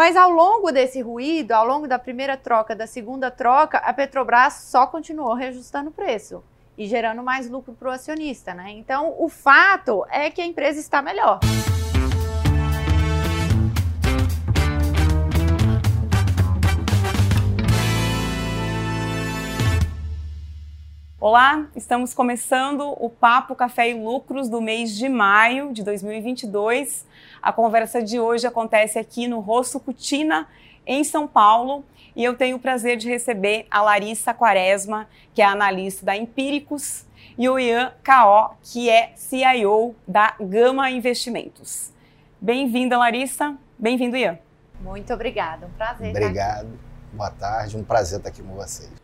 Mas ao longo desse ruído, ao longo da primeira troca, da segunda troca, a Petrobras só continuou reajustando o preço e gerando mais lucro para o acionista, né? Então, o fato é que a empresa está melhor. Olá, estamos começando o Papo Café e Lucros do mês de maio de 2022. A conversa de hoje acontece aqui no Rosso Cutina, em São Paulo, e eu tenho o prazer de receber a Larissa Quaresma, que é analista da Empíricos, e o Ian K.O., que é CIO da Gama Investimentos. Bem-vinda, Larissa. Bem-vindo, Ian. Muito obrigada, um prazer. Obrigado. Boa tarde, um prazer estar aqui com vocês.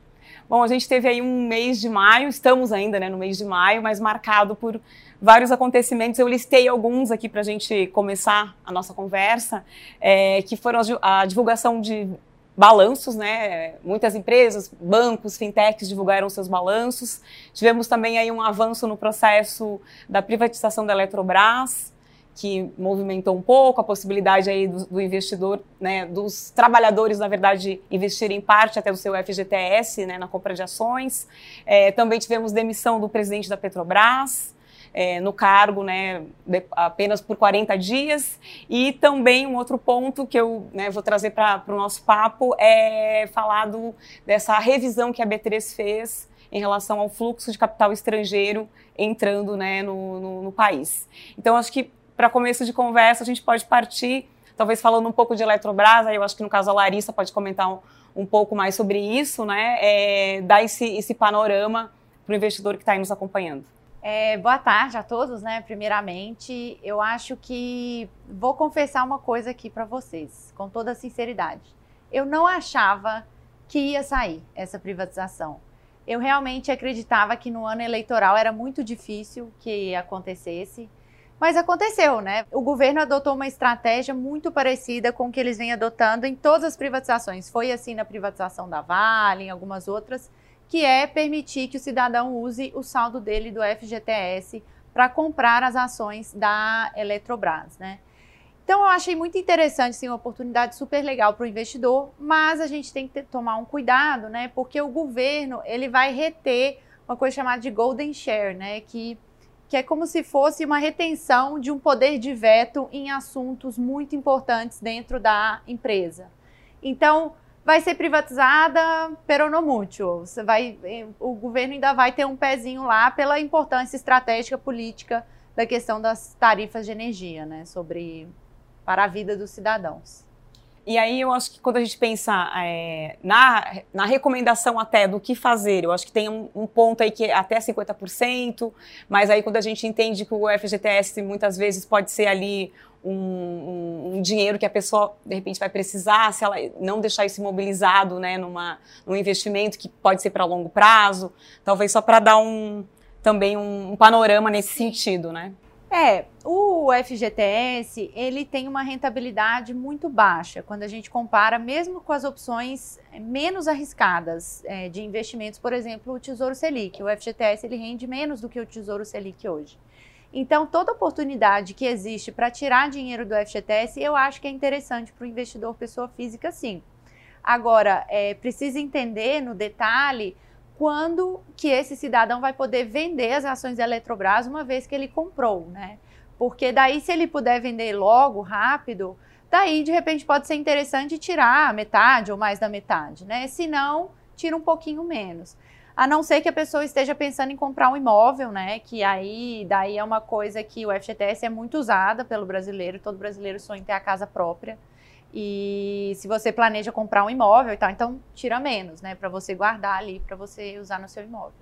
Bom, a gente teve aí um mês de maio, estamos ainda né, no mês de maio, mas marcado por vários acontecimentos. Eu listei alguns aqui para a gente começar a nossa conversa, é, que foram a divulgação de balanços, né? Muitas empresas, bancos, fintechs divulgaram seus balanços. Tivemos também aí um avanço no processo da privatização da Eletrobras que movimentou um pouco a possibilidade aí do, do, investidor, né, dos trabalhadores, na verdade, investirem parte até do seu FGTS, né, na compra de ações. É, também tivemos demissão do presidente da Petrobras. É, no cargo, né, de, apenas por 40 dias. E também um outro ponto que eu né, vou trazer para o nosso papo é falar do, dessa revisão que a B3 fez em relação ao fluxo de capital estrangeiro entrando né, no, no, no país. Então, acho que para começo de conversa, a gente pode partir, talvez falando um pouco de Eletrobras, aí eu acho que no caso a Larissa pode comentar um, um pouco mais sobre isso, né? É, dar esse, esse panorama para o investidor que está aí nos acompanhando. É, boa tarde a todos, né? Primeiramente, eu acho que vou confessar uma coisa aqui para vocês, com toda sinceridade. Eu não achava que ia sair essa privatização. Eu realmente acreditava que no ano eleitoral era muito difícil que acontecesse. Mas aconteceu, né? O governo adotou uma estratégia muito parecida com o que eles vêm adotando em todas as privatizações. Foi assim na privatização da Vale, em algumas outras, que é permitir que o cidadão use o saldo dele do FGTS para comprar as ações da Eletrobras, né? Então eu achei muito interessante, sim, uma oportunidade super legal para o investidor, mas a gente tem que ter, tomar um cuidado, né? Porque o governo ele vai reter uma coisa chamada de golden share, né? Que que é como se fosse uma retenção de um poder de veto em assuntos muito importantes dentro da empresa. Então, vai ser privatizada peronomútil. Você vai, o governo ainda vai ter um pezinho lá pela importância estratégica política da questão das tarifas de energia, né, sobre para a vida dos cidadãos. E aí eu acho que quando a gente pensa é, na, na recomendação até do que fazer, eu acho que tem um, um, ponto aí que é até 50%, mas aí quando a gente entende que o FGTS muitas vezes pode ser ali um, um, um, dinheiro que a pessoa de repente vai precisar, se ela não deixar isso imobilizado né, numa, num investimento que pode ser para longo prazo, talvez só para dar um também um, panorama nesse sentido, né? É, o FGTS, ele tem uma rentabilidade muito baixa quando a gente compara mesmo com as opções menos arriscadas é, de investimentos, por exemplo, o Tesouro Selic. O FGTS ele rende menos do que o Tesouro Selic hoje. Então, toda oportunidade que existe para tirar dinheiro do FGTS, eu acho que é interessante para o investidor pessoa física, sim. Agora, é, precisa entender no detalhe quando que esse cidadão vai poder vender as ações da Eletrobras uma vez que ele comprou, né? Porque daí, se ele puder vender logo, rápido, daí de repente pode ser interessante tirar metade ou mais da metade, né? Se não, tira um pouquinho menos. A não ser que a pessoa esteja pensando em comprar um imóvel, né? Que aí daí é uma coisa que o FGTS é muito usada pelo brasileiro, todo brasileiro sonha em ter a casa própria. E se você planeja comprar um imóvel e tal, então tira menos, né? Para você guardar ali, para você usar no seu imóvel.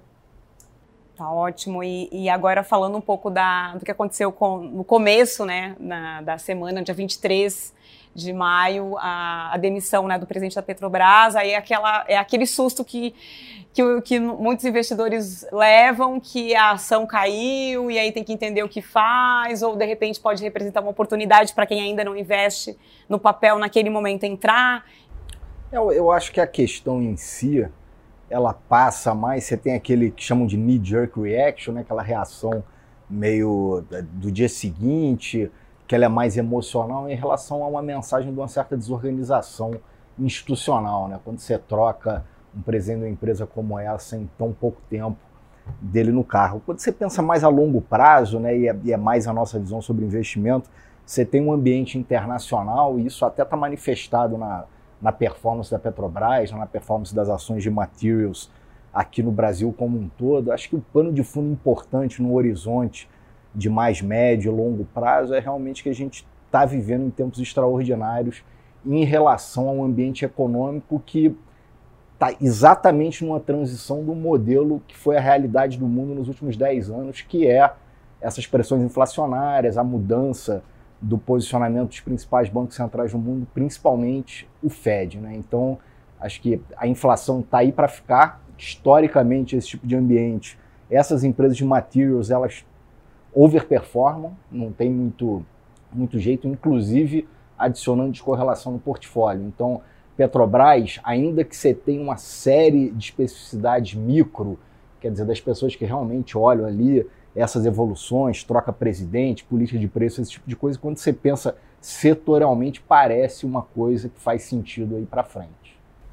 Tá ótimo. E, e, agora falando um pouco da, do que aconteceu com, no começo né, na, da semana, dia 23 de maio, a, a demissão né, do presidente da Petrobras, aí é, aquela, é aquele susto que, que, que, muitos investidores levam, que a ação caiu e aí tem que entender o que faz, ou de repente pode representar uma oportunidade para quem ainda não investe no papel naquele momento entrar. Eu, eu acho que a questão em si, ela passa mais, você tem aquele que chamam de knee-jerk reaction, né, aquela reação meio do dia seguinte, que ela é mais emocional em relação a uma mensagem de uma certa desorganização institucional, né? Quando você troca um presidente de uma empresa como essa em tão pouco tempo dele no carro. Quando você pensa mais a longo prazo, né, e é, e é mais a nossa visão sobre investimento, você tem um ambiente internacional e isso até está manifestado na, na performance da Petrobras, na performance das ações de materials aqui no Brasil como um todo. Acho que o pano de fundo importante no horizonte de mais médio e longo prazo é realmente que a gente está vivendo em tempos extraordinários em relação a um ambiente econômico que está exatamente numa transição do modelo que foi a realidade do mundo nos últimos 10 anos, que é essas pressões inflacionárias, a mudança do posicionamento dos principais bancos centrais do mundo, principalmente o Fed. Né? Então, acho que a inflação está aí para ficar. Historicamente, esse tipo de ambiente, essas empresas de materials, elas overperformam, não tem muito, muito jeito, inclusive adicionando descorrelação no portfólio. Então, Petrobras, ainda que você tenha uma série de especificidades micro, quer dizer, das pessoas que realmente olham ali essas evoluções, troca presidente, política de preço, esse tipo de coisa, quando você pensa setorialmente, parece uma coisa que faz sentido aí para frente.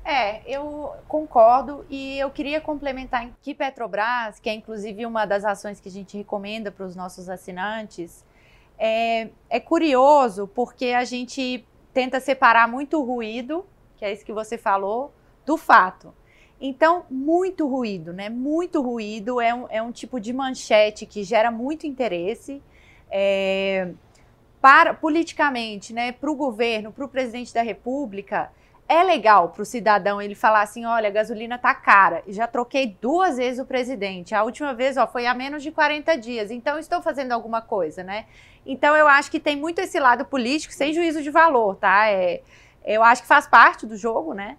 É, eu concordo e eu queria complementar que Petrobras, que é inclusive uma das ações que a gente recomenda para os nossos assinantes, é, é curioso porque a gente tenta separar muito ruído que é isso que você falou, do fato. Então, muito ruído, né? Muito ruído é um, é um tipo de manchete que gera muito interesse. É, para politicamente, né, para o governo, para o presidente da República, é legal para o cidadão ele falar assim: olha, a gasolina tá cara. Já troquei duas vezes o presidente. A última vez ó, foi há menos de 40 dias. Então estou fazendo alguma coisa, né? Então eu acho que tem muito esse lado político, sem juízo de valor, tá? É, eu acho que faz parte do jogo, né?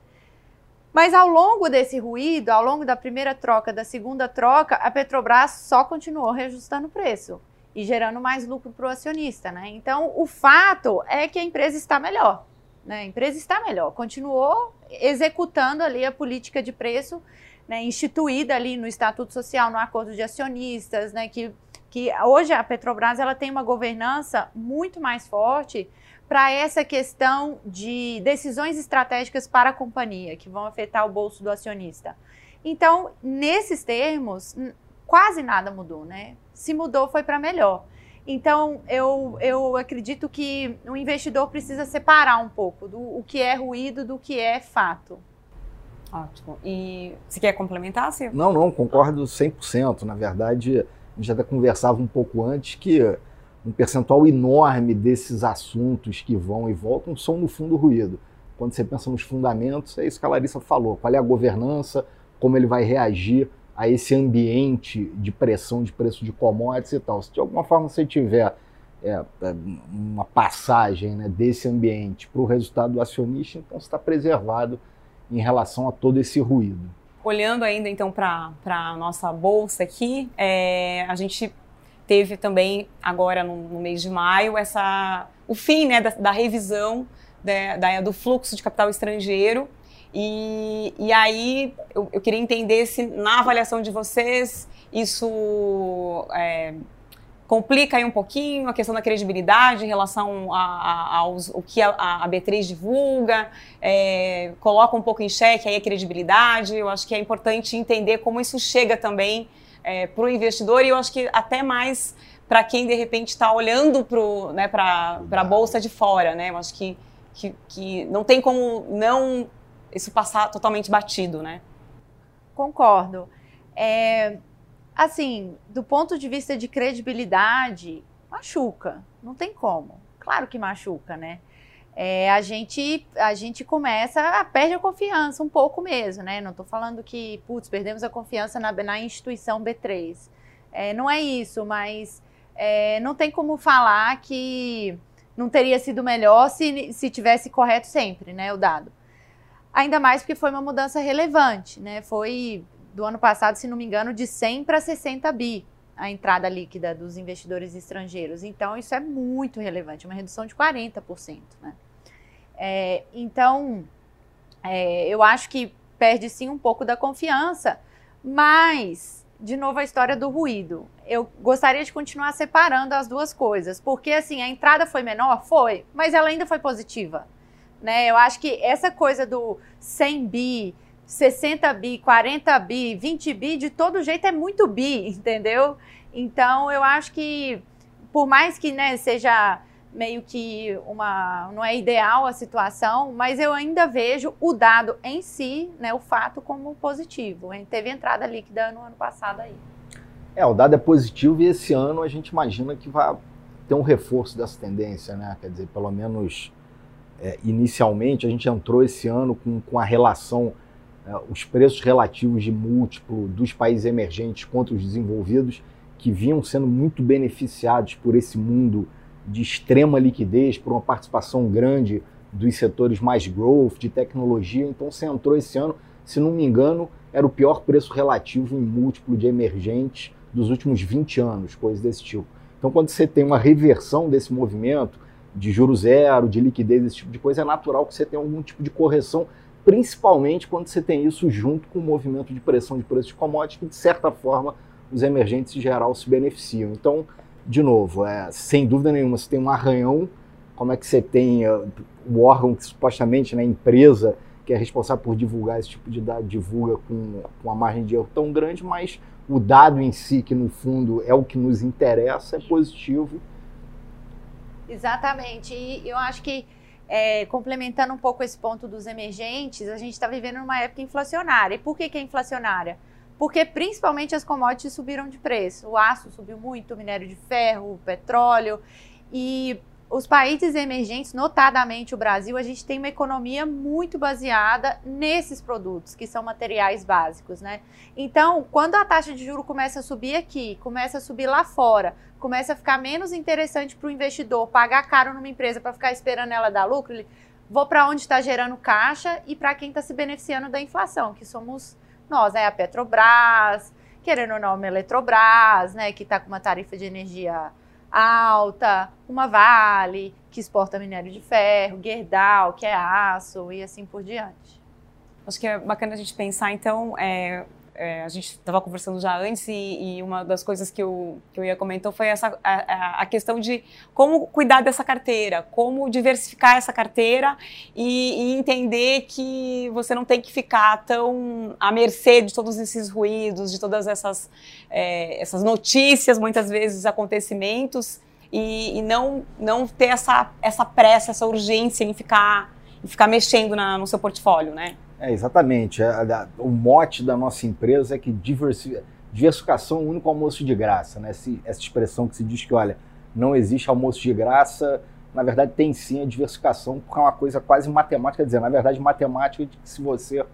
Mas ao longo desse ruído, ao longo da primeira troca, da segunda troca, a Petrobras só continuou reajustando o preço e gerando mais lucro para o acionista, né? Então, o fato é que a empresa está melhor, né? A empresa está melhor, continuou executando ali a política de preço, né, instituída ali no Estatuto Social, no Acordo de Acionistas, né, que, que hoje a Petrobras ela tem uma governança muito mais forte para essa questão de decisões estratégicas para a companhia, que vão afetar o bolso do acionista. Então, nesses termos, quase nada mudou, né? Se mudou, foi para melhor. Então, eu, eu acredito que o investidor precisa separar um pouco do o que é ruído do que é fato. Ótimo. E você quer complementar, Silvio? Não, não, concordo 100%. Na verdade, a gente até conversava um pouco antes que um percentual enorme desses assuntos que vão e voltam são no fundo ruído. Quando você pensa nos fundamentos, é isso que a Larissa falou: qual é a governança, como ele vai reagir a esse ambiente de pressão de preço de commodities e tal. Se de alguma forma você tiver é, é uma passagem né, desse ambiente para o resultado do acionista, então você está preservado em relação a todo esse ruído. Olhando ainda então para a nossa bolsa aqui, é, a gente teve também agora no, no, mês de maio essa o fim né, da, da revisão da, da, do fluxo de capital estrangeiro e, e aí eu, eu, queria entender se na avaliação de vocês isso é, complica aí um pouquinho a questão da credibilidade em relação a, a, aos o que a, a B3 divulga, é, coloca um pouco em xeque aí a credibilidade. Eu acho que é importante entender como isso chega também é, para o investidor e eu acho que até mais para quem de repente está olhando né, para a bolsa de fora, né? Eu acho que, que, que não tem como não isso passar totalmente batido, né? Concordo. É, assim, do ponto de vista de credibilidade, machuca, não tem como. Claro que machuca, né? é, a gente a gente começa a perde a confiança um pouco mesmo, né? Não estou falando que putz, perdemos a confiança na, na instituição B3. É, não é isso, mas é, não tem como falar que não teria sido melhor se, se tivesse correto sempre, né? O dado. Ainda mais porque foi uma mudança relevante, né? Foi do ano passado, se não me engano, de 100 para 60 bi a entrada líquida dos investidores estrangeiros. Então, isso é muito relevante, uma redução de 40%. Né? É, então, é, eu acho que perde sim um pouco da confiança, mas de novo a história do ruído. Eu gostaria de continuar separando as duas coisas, porque assim, a entrada foi menor, foi, mas ela ainda foi positiva, né? Eu acho que essa coisa do 100 bi, 60 bi, 40 bi, 20 bi, de todo jeito é muito bi, entendeu? Então, eu acho que por mais que, né, seja meio que uma não é ideal a situação, mas eu ainda vejo o dado em si, né, o fato como positivo. Hein? Teve entrada líquida no ano passado aí. É, o dado é positivo e esse ano a gente imagina que vai ter um reforço dessa tendência, né? Quer dizer, pelo menos é, inicialmente a gente entrou esse ano com, com a relação, é, os preços relativos de múltiplo dos países emergentes contra os desenvolvidos, que vinham sendo muito beneficiados por esse mundo de extrema liquidez, por uma participação grande dos setores mais growth, de tecnologia. Então você entrou esse ano, se não me engano, era o pior preço relativo em múltiplo de emergentes dos últimos 20 anos, coisas desse tipo. Então quando você tem uma reversão desse movimento de juro zero, de liquidez, esse tipo de coisa, é natural que você tenha algum tipo de correção, principalmente quando você tem isso junto com o movimento de pressão de preços de commodities, que de certa forma os emergentes em geral se beneficiam. Então, de novo, é, sem dúvida nenhuma, você tem um arranhão, como é que você tem uh, o órgão que supostamente, né, empresa, que é responsável por divulgar esse tipo de dado, divulga com, com uma margem de erro tão grande, mas o dado em si, que no fundo é o que nos interessa, é positivo. Exatamente. E eu acho que, é, complementando um pouco esse ponto dos emergentes, a gente está vivendo numa época inflacionária. E por que, que é inflacionária? porque principalmente as commodities subiram de preço. O aço subiu muito, o minério de ferro, o petróleo. E os países emergentes, notadamente o Brasil, a gente tem uma economia muito baseada nesses produtos, que são materiais básicos, né? Então, quando a taxa de juro começa a subir aqui, começa a subir lá fora, começa a ficar menos interessante para o investidor pagar caro numa empresa para ficar esperando ela dar lucro, ele vou para onde está gerando caixa e para quem está se beneficiando da inflação, que somos nós, né? A Petrobras, querendo ou não, uma Eletrobras, né? Que está com uma tarifa de energia alta, uma Vale, que exporta minério de ferro, Gerdau, que é aço e assim por diante. Acho que é bacana a gente pensar, então, é, é, a gente estava conversando já antes e, e, uma das coisas que eu, que eu ia comentar foi essa, a, a, questão de como cuidar dessa carteira, como diversificar essa carteira e, e, entender que você não tem que ficar tão à mercê de todos esses ruídos, de todas essas, é, essas notícias, muitas vezes acontecimentos, e, e, não, não ter essa, essa pressa, essa urgência em ficar, em ficar mexendo na, no seu portfólio, né? É, exatamente. É, o mote da nossa empresa é que diversificação é o único almoço de graça. Né? essa expressão que se diz que, olha, não existe almoço de graça, na verdade tem sim a diversificação, porque é uma coisa quase matemática, quer dizer, na verdade matemática de que se você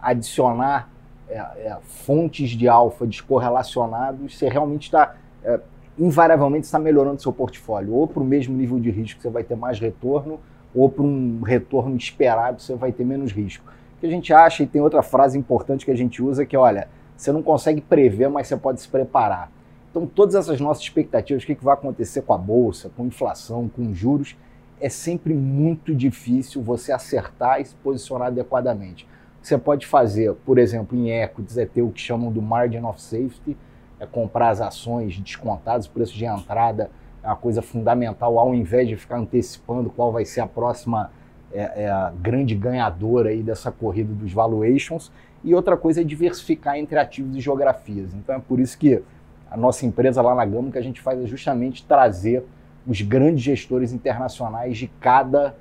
adicionar é, é, fontes de alfa descorrelacionados, você realmente está, é, invariavelmente está melhorando seu portfólio, ou para o mesmo nível de risco você vai ter mais retorno, ou para um retorno esperado você vai ter menos risco que a gente acha, e tem outra frase importante que a gente usa, que é, olha, você não consegue prever, mas você pode se preparar. Então, todas essas nossas expectativas, o que, vai acontecer com a bolsa, com inflação, com juros, é sempre muito difícil você acertar e se posicionar adequadamente. Você pode fazer, por exemplo, em equities, é ter o que chamam do margin of safety, é comprar as ações descontadas, preço de entrada é uma coisa fundamental, ao invés de ficar antecipando qual vai ser a próxima é, é a grande ganhadora aí dessa corrida dos valuations. E outra coisa é diversificar entre ativos e geografias. Então é por isso que a nossa empresa lá na Gama, que a gente faz é justamente trazer os grandes gestores internacionais de cada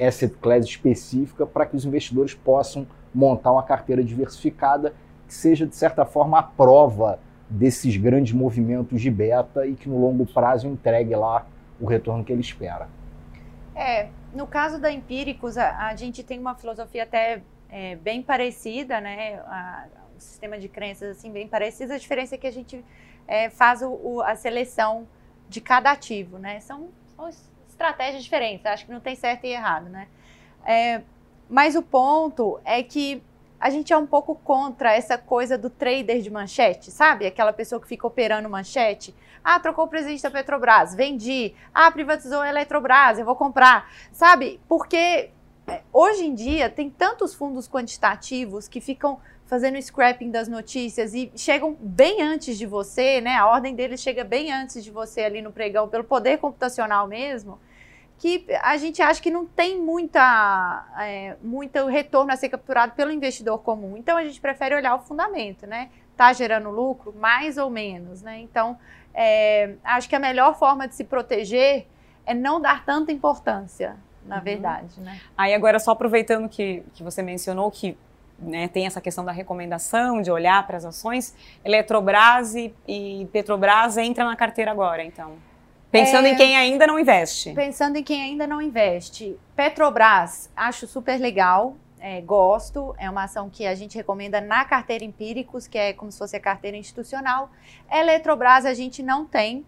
asset class específica para que os investidores possam montar uma carteira diversificada que seja, de certa forma, a prova desses grandes movimentos de beta e que no longo prazo entregue lá o retorno que ele espera. É, no caso da Empíricos, a, a gente tem uma filosofia até é, bem parecida, né? A, o sistema de crenças assim bem parecido. A diferença é que a gente é, faz o, o, a seleção de cada ativo, né? São, são, estratégias diferentes. Acho que não tem certo e errado, né? É, mas o ponto é que a gente é um pouco contra essa coisa do trader de manchete, sabe? Aquela pessoa que fica operando manchete. Ah, trocou o presidente da Petrobras, vendi. Ah, privatizou a Eletrobras, eu vou comprar. Sabe? Porque é, hoje em dia tem tantos fundos quantitativos que ficam fazendo scrapping das notícias e chegam bem antes de você, né? A ordem deles chega bem antes de você ali no pregão, pelo poder computacional mesmo, que a gente acha que não tem muita, é, muito retorno a ser capturado pelo investidor comum. Então a gente prefere olhar o fundamento, né? Tá gerando lucro? Mais ou menos, né? Então é, acho que a melhor forma de se proteger é não dar tanta importância na uhum. verdade, né? Aí agora só aproveitando que, que você mencionou que né, tem essa questão da recomendação, de olhar para as ações, Eletrobras e, e Petrobras entra na carteira agora, então. Pensando é, em quem ainda não investe. Pensando em quem ainda não investe. Petrobras, acho super legal, é, gosto. É uma ação que a gente recomenda na carteira Empíricos, que é como se fosse a carteira institucional. Eletrobras a gente não tem,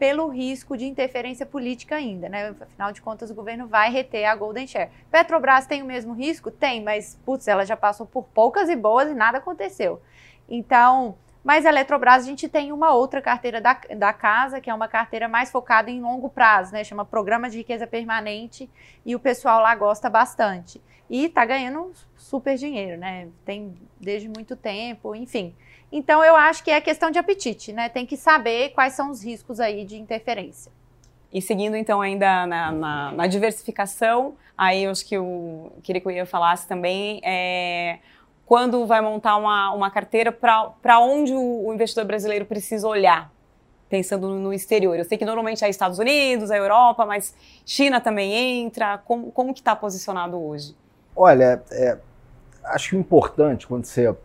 pelo risco de interferência política ainda, né? Afinal de contas, o governo vai reter a Golden Share. Petrobras tem o mesmo risco? Tem, mas, putz, ela já passou por poucas e boas e nada aconteceu. Então, mas a Eletrobras, a gente tem uma outra carteira da, da casa, que é uma carteira mais focada em longo prazo, né? Chama Programa de Riqueza Permanente, e o pessoal lá gosta bastante. E está ganhando super dinheiro, né? Tem desde muito tempo, enfim. Então, eu acho que é questão de apetite, né? Tem que saber quais são os riscos aí de interferência. E seguindo, então, ainda na, na, na diversificação, aí eu acho que eu queria que o Ian falasse também, é, quando vai montar uma, uma carteira, para onde o, o investidor brasileiro precisa olhar pensando no exterior? Eu sei que normalmente é Estados Unidos, a Europa, mas China também entra. Como, como que está posicionado hoje? Olha, é, acho importante quando você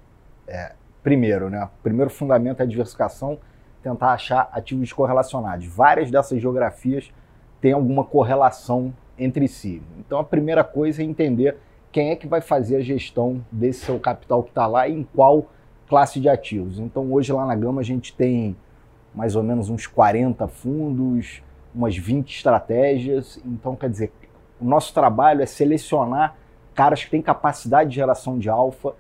é, Primeiro, né? Primeiro fundamento é a diversificação, tentar achar ativos correlacionados. Várias dessas geografias têm alguma correlação entre si. Então a primeira coisa é entender quem é que vai fazer a gestão desse seu capital que está lá e em qual classe de ativos. Então hoje lá na Gama a gente tem mais ou menos uns 40 fundos, umas 20 estratégias. Então quer dizer, o nosso trabalho é selecionar caras que têm capacidade de geração de alfa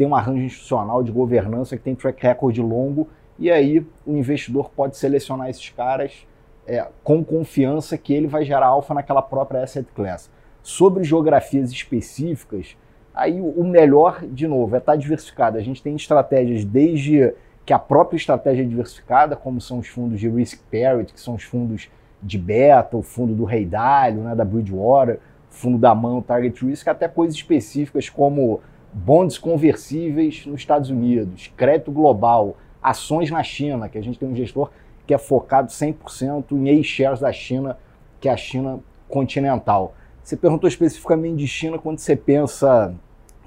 tem um arranjo institucional de governança, que tem track record longo, e aí o investidor pode selecionar esses caras é, com confiança que ele vai gerar alfa naquela própria asset class. Sobre geografias específicas, aí o melhor, de novo, é estar diversificado. A gente tem estratégias desde que a própria estratégia é diversificada, como são os fundos de risk parity, que são os fundos de beta, o fundo do Rei Dalio, né, da Bridgewater, fundo da mão, Target Risk, até coisas específicas como bonds conversíveis nos Estados Unidos, crédito global, ações na China, que a gente tem um gestor que é focado 100% em A-shares da China, que é a China continental. Você perguntou especificamente de China quando você pensa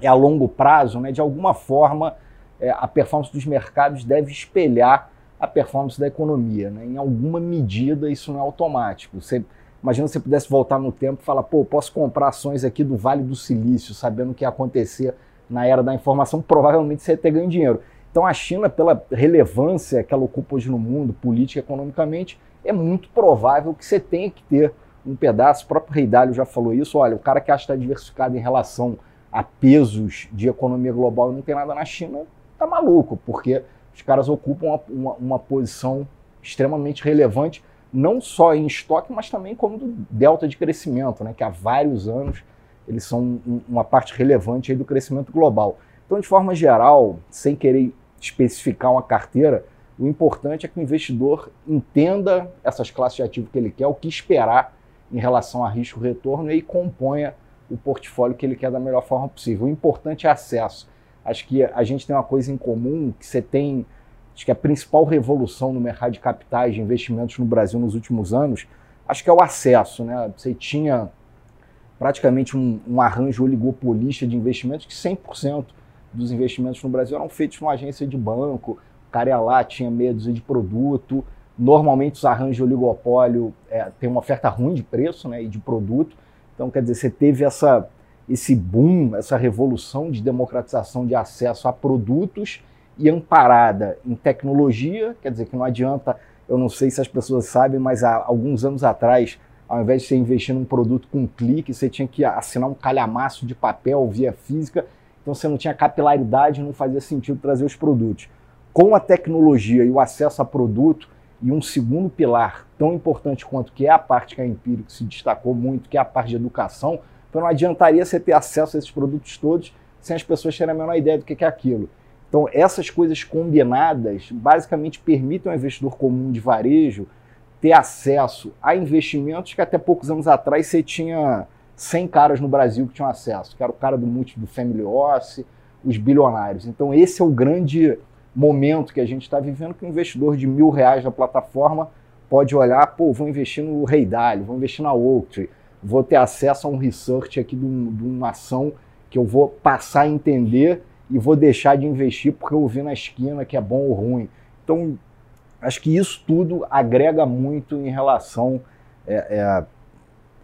é a longo prazo, né? De alguma forma, é, a performance dos mercados deve espelhar a performance da economia, né? Em alguma medida isso não é automático. Você imagina se você pudesse voltar no tempo e falar, pô, posso comprar ações aqui do Vale do Silício, sabendo o que ia acontecer na era da informação, provavelmente você ia ter ganho dinheiro. Então a China, pela relevância que ela ocupa hoje no mundo, política e economicamente, é muito provável que você tenha que ter um pedaço. O próprio Rei Dalio já falou isso. Olha, o cara que acha que está diversificado em relação a pesos de economia global e não tem nada na China, tá maluco, porque os caras ocupam uma, uma, uma posição extremamente relevante, não só em estoque, mas também como do delta de crescimento, né, que há vários anos eles são uma parte relevante do crescimento global. Então, de forma geral, sem querer especificar uma carteira, o importante é que o investidor entenda essas classes de ativo que ele quer, o que esperar em relação a risco-retorno e componha o portfólio que ele quer da melhor forma possível. O importante é acesso. Acho que a gente tem uma coisa em comum, que você tem, acho que a principal revolução no mercado de capitais, de investimentos no Brasil nos últimos anos, acho que é o acesso. Né? Você tinha praticamente um, um arranjo oligopolista de investimentos, que 100% dos investimentos no Brasil eram feitos numa agência de banco, o cara ia lá, tinha medo de produto. Normalmente os arranjos de oligopólio é, têm uma oferta ruim de preço né, e de produto. Então, quer dizer, você teve essa, esse boom, essa revolução de democratização de acesso a produtos e amparada em tecnologia, quer dizer que não adianta, eu não sei se as pessoas sabem, mas há alguns anos atrás ao invés de você investir num produto com um clique, você tinha que assinar um calhamaço de papel via física, então você não tinha capilaridade, não fazia sentido trazer os produtos. Com a tecnologia e o acesso a produto, e um segundo pilar tão importante quanto que é a parte que a Empírico se destacou muito, que é a parte de educação, Então não adiantaria você ter acesso a esses produtos todos sem as pessoas terem a menor ideia do que é aquilo. Então essas coisas combinadas basicamente permitem ao investidor comum de varejo ter acesso a investimentos que até poucos anos atrás você tinha 100 caras no Brasil que tinham acesso, que era o cara do multi do Family Office, os bilionários. Então esse é o grande momento que a gente está vivendo, que o investidor de mil reais na plataforma pode olhar, pô, vou investir no Rei Dalio, vou investir na Oaktree, vou ter acesso a um research aqui de, um, de uma ação que eu vou passar a entender e vou deixar de investir porque eu vi na esquina que é bom ou ruim. Então, Acho que isso tudo agrega muito em relação é, é,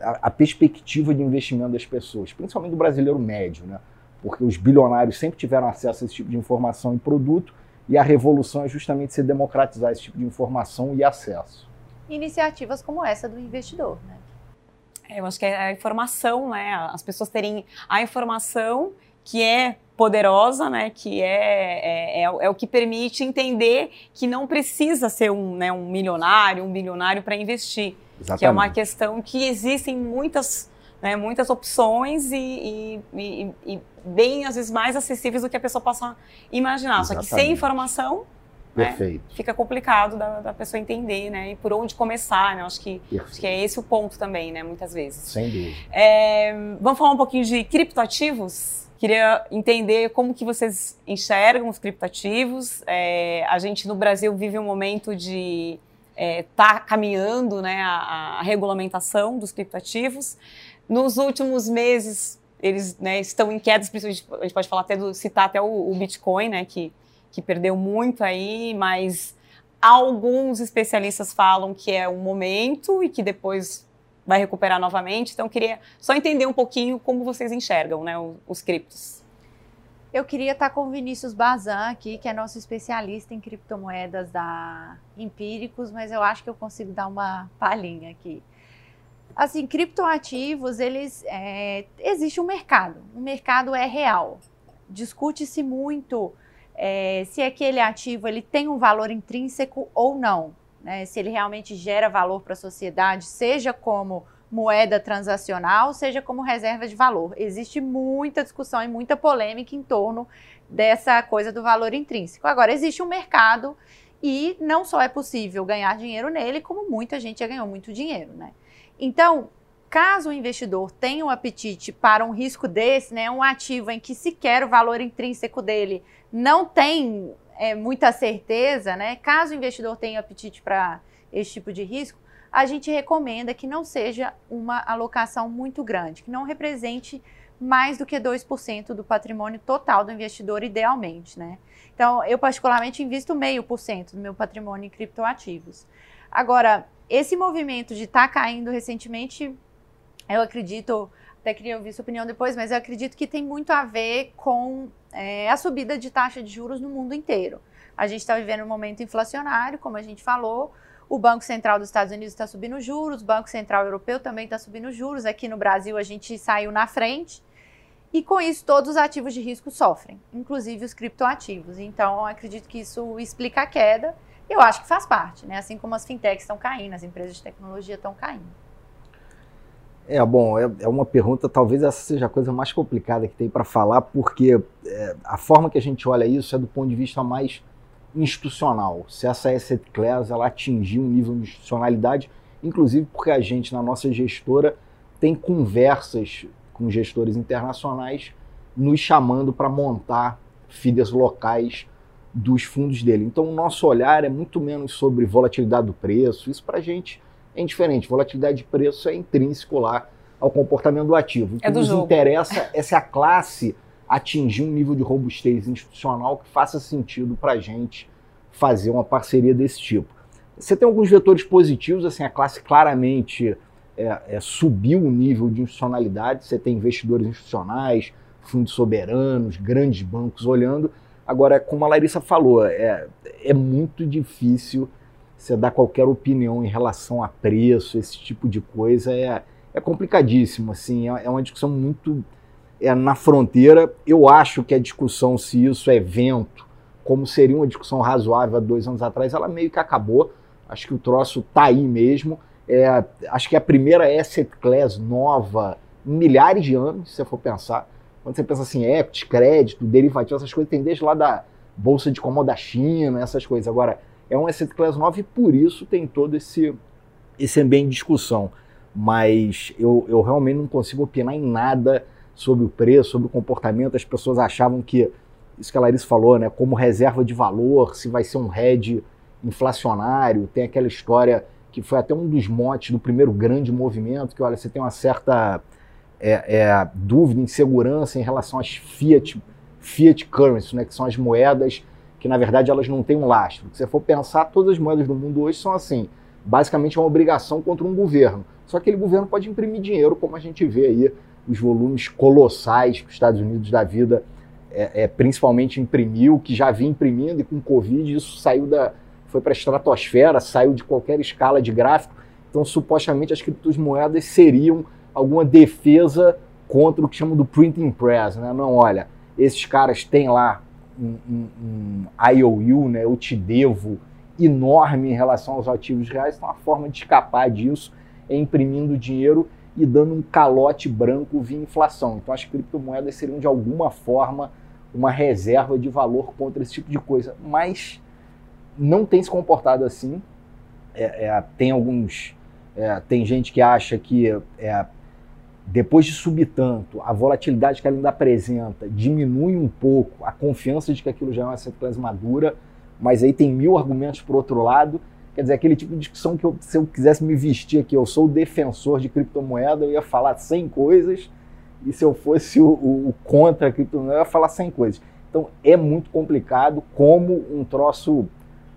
à perspectiva de investimento das pessoas, principalmente do brasileiro médio, né? porque os bilionários sempre tiveram acesso a esse tipo de informação e produto, e a revolução é justamente se democratizar esse tipo de informação e acesso. Iniciativas como essa do investidor, né? É, eu acho que é a informação, né? As pessoas terem a informação que é poderosa, né, que é, é, é, é, o que permite entender que não precisa ser um, né, um milionário, um bilionário para investir. Exatamente. Que é uma questão que existem muitas, né, muitas opções e, e, e, e, bem, às vezes, mais acessíveis do que a pessoa possa imaginar. Exatamente. Só que sem informação, né, fica complicado da, da, pessoa entender, né? E por onde começar, né? Acho que, acho que é esse o ponto também, né? Muitas vezes. Sem dúvida. É, vamos falar um pouquinho de criptoativos? Queria entender como que vocês enxergam os criptativos. É, a gente no Brasil vive um momento de estar é, tá caminhando né, a, a, regulamentação dos criptativos. Nos últimos meses, eles né, estão em quedas, a gente pode falar até do, citar até o, o Bitcoin, né, que, que perdeu muito aí, mas alguns especialistas falam que é um momento e que depois vai recuperar novamente. Então, queria só entender um pouquinho como vocês enxergam né, os, os criptos. Eu queria estar com o Vinícius Bazan aqui, que é nosso especialista em criptomoedas da Empíricos, mas eu acho que eu consigo dar uma palhinha aqui. Assim, criptoativos, eles é, existe um mercado, o mercado é real. Discute-se muito é, se aquele ativo ele tem um valor intrínseco ou não né, se ele realmente gera valor para a sociedade, seja como moeda transacional, seja como reserva de valor. Existe muita discussão e muita polêmica em torno dessa coisa do valor intrínseco. Agora, existe um mercado e não só é possível ganhar dinheiro nele, como muita gente já ganhou muito dinheiro, né? Então, caso o investidor tenha um apetite para um risco desse, né, um ativo em que sequer o valor intrínseco dele não tem é, muita certeza, né? Caso o investidor tenha apetite para esse tipo de risco, a gente recomenda que não seja uma alocação muito grande, que não represente mais do que 2% do patrimônio total do investidor, idealmente, né? Então, eu particularmente invisto meio por cento do meu patrimônio em criptoativos. Agora, esse movimento de estar tá caindo recentemente, eu acredito, até queria ouvir sua opinião depois, mas eu acredito que tem muito a ver com é, a subida de taxa de juros no mundo inteiro. A gente está vivendo um momento inflacionário, como a gente falou. O Banco Central dos Estados Unidos está subindo juros, o Banco Central Europeu também está subindo juros. Aqui no Brasil a gente saiu na frente. E com isso, todos os ativos de risco sofrem, inclusive os criptoativos. Então, acredito que isso explica a queda. Eu acho que faz parte, né? Assim como as fintechs estão caindo, as empresas de tecnologia estão caindo. É, bom, é, é, uma pergunta, talvez essa seja a coisa mais complicada que tem para falar, porque é, a forma que a gente olha isso é do ponto de vista mais institucional. Se essa asset class ela atingir um nível de institucionalidade, inclusive porque a gente, na nossa gestora, tem conversas com gestores internacionais nos chamando para montar FIDES locais dos fundos dele. Então, o nosso olhar é muito menos sobre volatilidade do preço, isso para a gente é indiferente. Volatilidade de preço é intrínseco lá ao comportamento do ativo. O que é nos jogo. interessa é se a classe atingir um nível de robustez institucional que faça sentido para a gente fazer uma parceria desse tipo. Você tem alguns vetores positivos, assim, a classe claramente é, é, subiu o nível de institucionalidade, você tem investidores institucionais, fundos soberanos, grandes bancos olhando. Agora, como a Larissa falou, é, é muito difícil você dar qualquer opinião em relação a preço, esse tipo de coisa, é, é complicadíssimo. Assim, é, é uma discussão muito é, na fronteira. Eu acho que a discussão se isso é vento, como seria uma discussão razoável há dois anos atrás, ela meio que acabou. Acho que o troço tá aí mesmo. É, acho que a primeira asset class nova milhares de anos, se você for pensar. Quando você pensa assim, equity, crédito, derivativo, essas coisas tem desde lá da Bolsa de Comando da China, essas coisas. Agora, é um asset class 9 e por isso tem todo esse, esse ambiente de discussão. Mas eu, eu realmente não consigo opinar em nada sobre o preço, sobre o comportamento. As pessoas achavam que, isso que a Larissa falou, né, como reserva de valor, se vai ser um hedge inflacionário, tem aquela história que foi até um dos motes do primeiro grande movimento, que olha, você tem uma certa é, é, dúvida, insegurança em relação às fiat, fiat currency, né, que são as moedas que na verdade elas não têm um lastro. Se você for pensar, todas as moedas do mundo hoje são assim, basicamente é uma obrigação contra um governo. Só que aquele governo pode imprimir dinheiro, como a gente vê aí os volumes colossais que os Estados Unidos da vida é, é, principalmente imprimiu, que já vinha imprimindo e com Covid isso saiu da, foi para a estratosfera, saiu de qualquer escala de gráfico. Então, supostamente, as criptomoedas seriam alguma defesa contra o que chamam do printing press. Né? Não, olha, esses caras têm lá um, um, um IOU, né? eu te devo, enorme em relação aos ativos reais. Então, a forma de escapar disso é imprimindo dinheiro e dando um calote branco via inflação. Então, as criptomoedas seriam, de alguma forma, uma reserva de valor contra esse tipo de coisa. Mas não tem se comportado assim. É, é, tem alguns. É, tem gente que acha que é, depois de subir tanto, a volatilidade que ela ainda apresenta diminui um pouco a confiança de que aquilo já é uma asset madura, mas aí tem mil argumentos por outro lado. Quer dizer, aquele tipo de discussão que eu, se eu quisesse me vestir aqui, eu sou defensor de criptomoeda, eu ia falar 100 coisas, e se eu fosse o, o, o contra a criptomoeda, eu ia falar 100 coisas. Então é muito complicado como um troço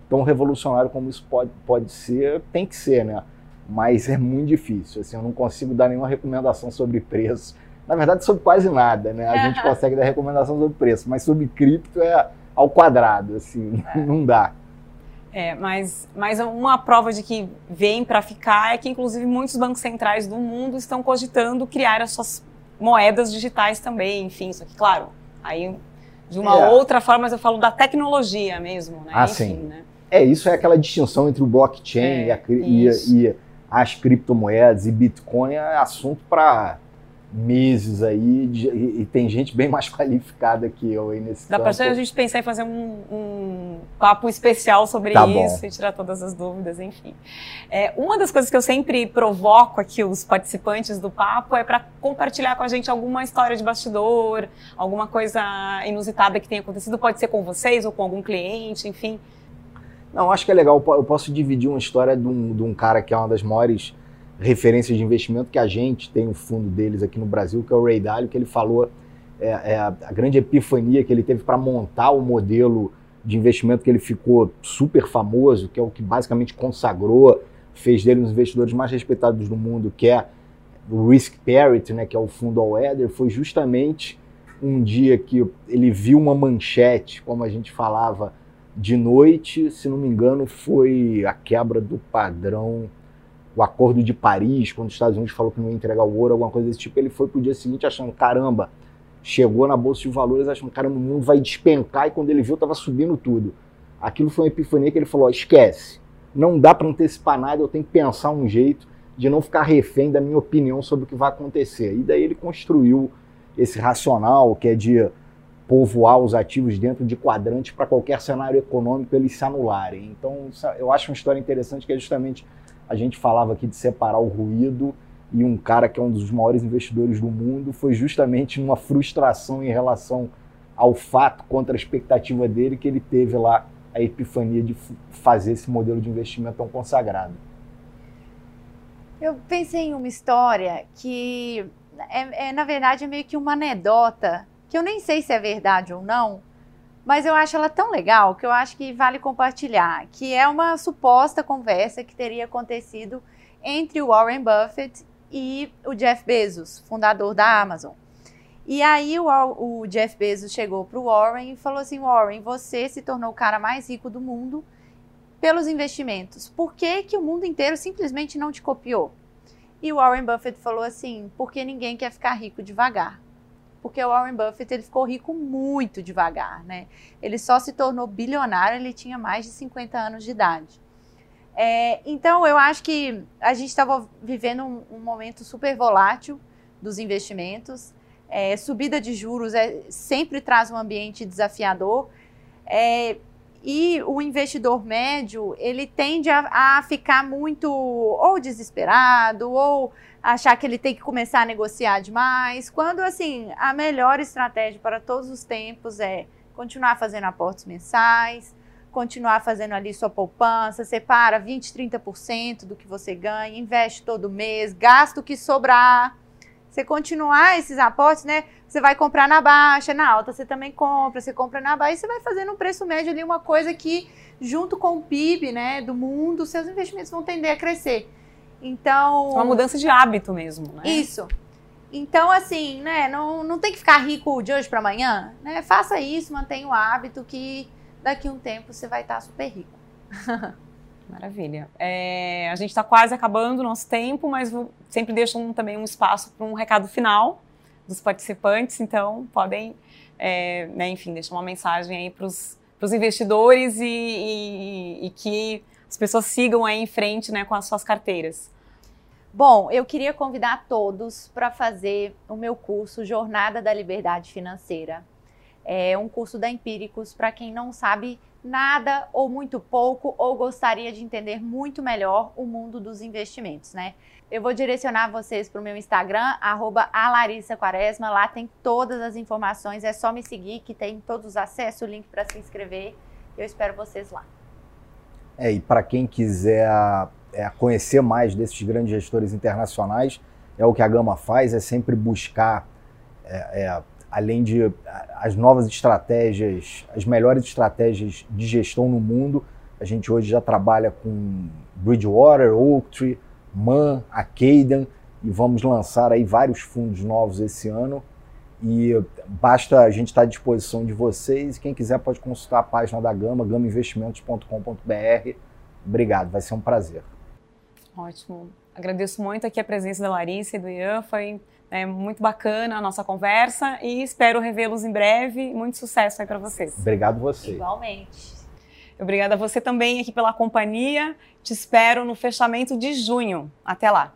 tão revolucionário como isso pode, pode ser, tem que ser, né? Mas é muito difícil. Assim, eu não consigo dar nenhuma recomendação sobre preço. Na verdade, sobre quase nada, né? A gente consegue dar recomendação sobre preço, mas sobre cripto é ao quadrado, assim, não dá. É, mas, mas uma prova de que vem para ficar é que, inclusive, muitos bancos centrais do mundo estão cogitando criar as suas moedas digitais também, enfim, isso aqui, claro, aí de uma é. outra forma, mas eu falo da tecnologia mesmo, né? Ah, enfim, sim. Né? É, isso é aquela distinção entre o blockchain é, e, a, e, e, as criptomoedas e Bitcoin é assunto para meses aí de, e, e, tem gente bem mais qualificada que eu aí nesse Dá para a gente pensar em fazer um, um papo especial sobre tá isso bom. e tirar todas as dúvidas, enfim. É, uma das coisas que eu sempre provoco aqui os participantes do papo é para compartilhar com a gente alguma história de bastidor, alguma coisa inusitada que tenha acontecido, pode ser com vocês ou com algum cliente, enfim. Não, acho que é legal. Eu posso dividir uma história de um, de um cara que é uma das maiores referências de investimento que a gente tem o fundo deles aqui no Brasil, que é o Ray Dalio, que ele falou é, é a, grande epifania que ele teve para montar o modelo de investimento que ele ficou super famoso, que é o que basicamente consagrou, fez dele um dos investidores mais respeitados do mundo, que é o Risk Parity, né, que é o fundo All Weather, foi justamente um dia que ele viu uma manchete, como a gente falava, de noite, se não me engano, foi a quebra do padrão, o Acordo de Paris, quando os Estados Unidos falou que não ia entregar o ouro, alguma coisa desse tipo. Ele foi pro dia seguinte achando, caramba, chegou na Bolsa de Valores achando, caramba, o mundo vai despencar, e quando ele viu, estava subindo tudo. Aquilo foi uma epifania que ele falou: esquece, não dá para antecipar nada, eu tenho que pensar um jeito de não ficar refém da minha opinião sobre o que vai acontecer. E daí ele construiu esse racional que é de povoar os ativos dentro de quadrantes para qualquer cenário econômico eles se anularem. Então, eu acho uma história interessante que é justamente a gente falava aqui de separar o ruído e um cara que é um dos maiores investidores do mundo foi justamente uma frustração em relação ao fato contra a expectativa dele que ele teve lá a epifania de fazer esse modelo de investimento tão consagrado. Eu pensei em uma história que é, é na verdade é meio que uma anedota que eu nem sei se é verdade ou não, mas eu acho ela tão legal que eu acho que vale compartilhar, que é uma suposta conversa que teria acontecido entre o Warren Buffett e o Jeff Bezos, fundador da Amazon. E aí o, o Jeff Bezos chegou para o Warren e falou assim, Warren, você se tornou o cara mais rico do mundo pelos investimentos. Por que, que o mundo inteiro simplesmente não te copiou? E o Warren Buffett falou assim, porque ninguém quer ficar rico devagar porque o Warren Buffett ele ficou rico muito devagar, né? Ele só se tornou bilionário, ele tinha mais de 50 anos de idade. É, então, eu acho que a gente estava vivendo um, um, momento super volátil dos investimentos. É, subida de juros é, sempre traz um ambiente desafiador. É, e o investidor médio, ele tende a, a, ficar muito ou desesperado ou achar que ele tem que começar a negociar demais, quando assim, a melhor estratégia para todos os tempos é continuar fazendo aportes mensais, continuar fazendo ali sua poupança, separa 20, 30% do que você ganha, investe todo mês, gasta o que sobrar. Você continuar esses aportes, né? Você vai comprar na baixa, na alta você também compra, você compra na baixa você vai fazendo um preço médio ali, uma coisa que, junto com o PIB né, do mundo, seus investimentos vão tender a crescer. Então. Uma mudança de hábito mesmo, né? Isso. Então, assim, né, não, não tem que ficar rico de hoje para amanhã, né? Faça isso, mantenha o hábito que daqui a um tempo você vai estar super rico. Maravilha. É, a gente está quase acabando o nosso tempo, mas sempre deixo um, também um espaço para um recado final dos participantes, então podem, é, né, enfim, deixar uma mensagem aí para os investidores e, e, e, que as pessoas sigam aí em frente né, com as suas carteiras. Bom, eu queria convidar todos para fazer o meu curso Jornada da Liberdade Financeira. É um curso da Empíricos para quem não sabe nada ou muito pouco ou gostaria de entender muito melhor o mundo dos investimentos, né? Eu vou direcionar vocês para o meu Instagram, arroba Quaresma, lá tem todas as informações, é só me seguir que tem todos os acessos, o link para se inscrever. Eu espero vocês lá. É, e para quem quiser é, conhecer mais desses grandes gestores internacionais, é o que a Gama faz, é sempre buscar é, é, além de as novas estratégias, as melhores estratégias de gestão no mundo. A gente hoje já trabalha com Bridgewater, Oaktree, Man, Acaden e vamos lançar aí vários fundos novos esse ano. E basta a gente estar à disposição de vocês. Quem quiser pode consultar a página da Gama, gamainvestimentos.com.br. Obrigado, vai ser um prazer. Ótimo. Agradeço muito aqui a presença da Larissa e do Ian. Foi é muito bacana a nossa conversa e espero revê-los em breve. Muito sucesso aí para vocês. Obrigado você. Igualmente. Obrigada a você também aqui pela companhia. Te espero no fechamento de junho. Até lá.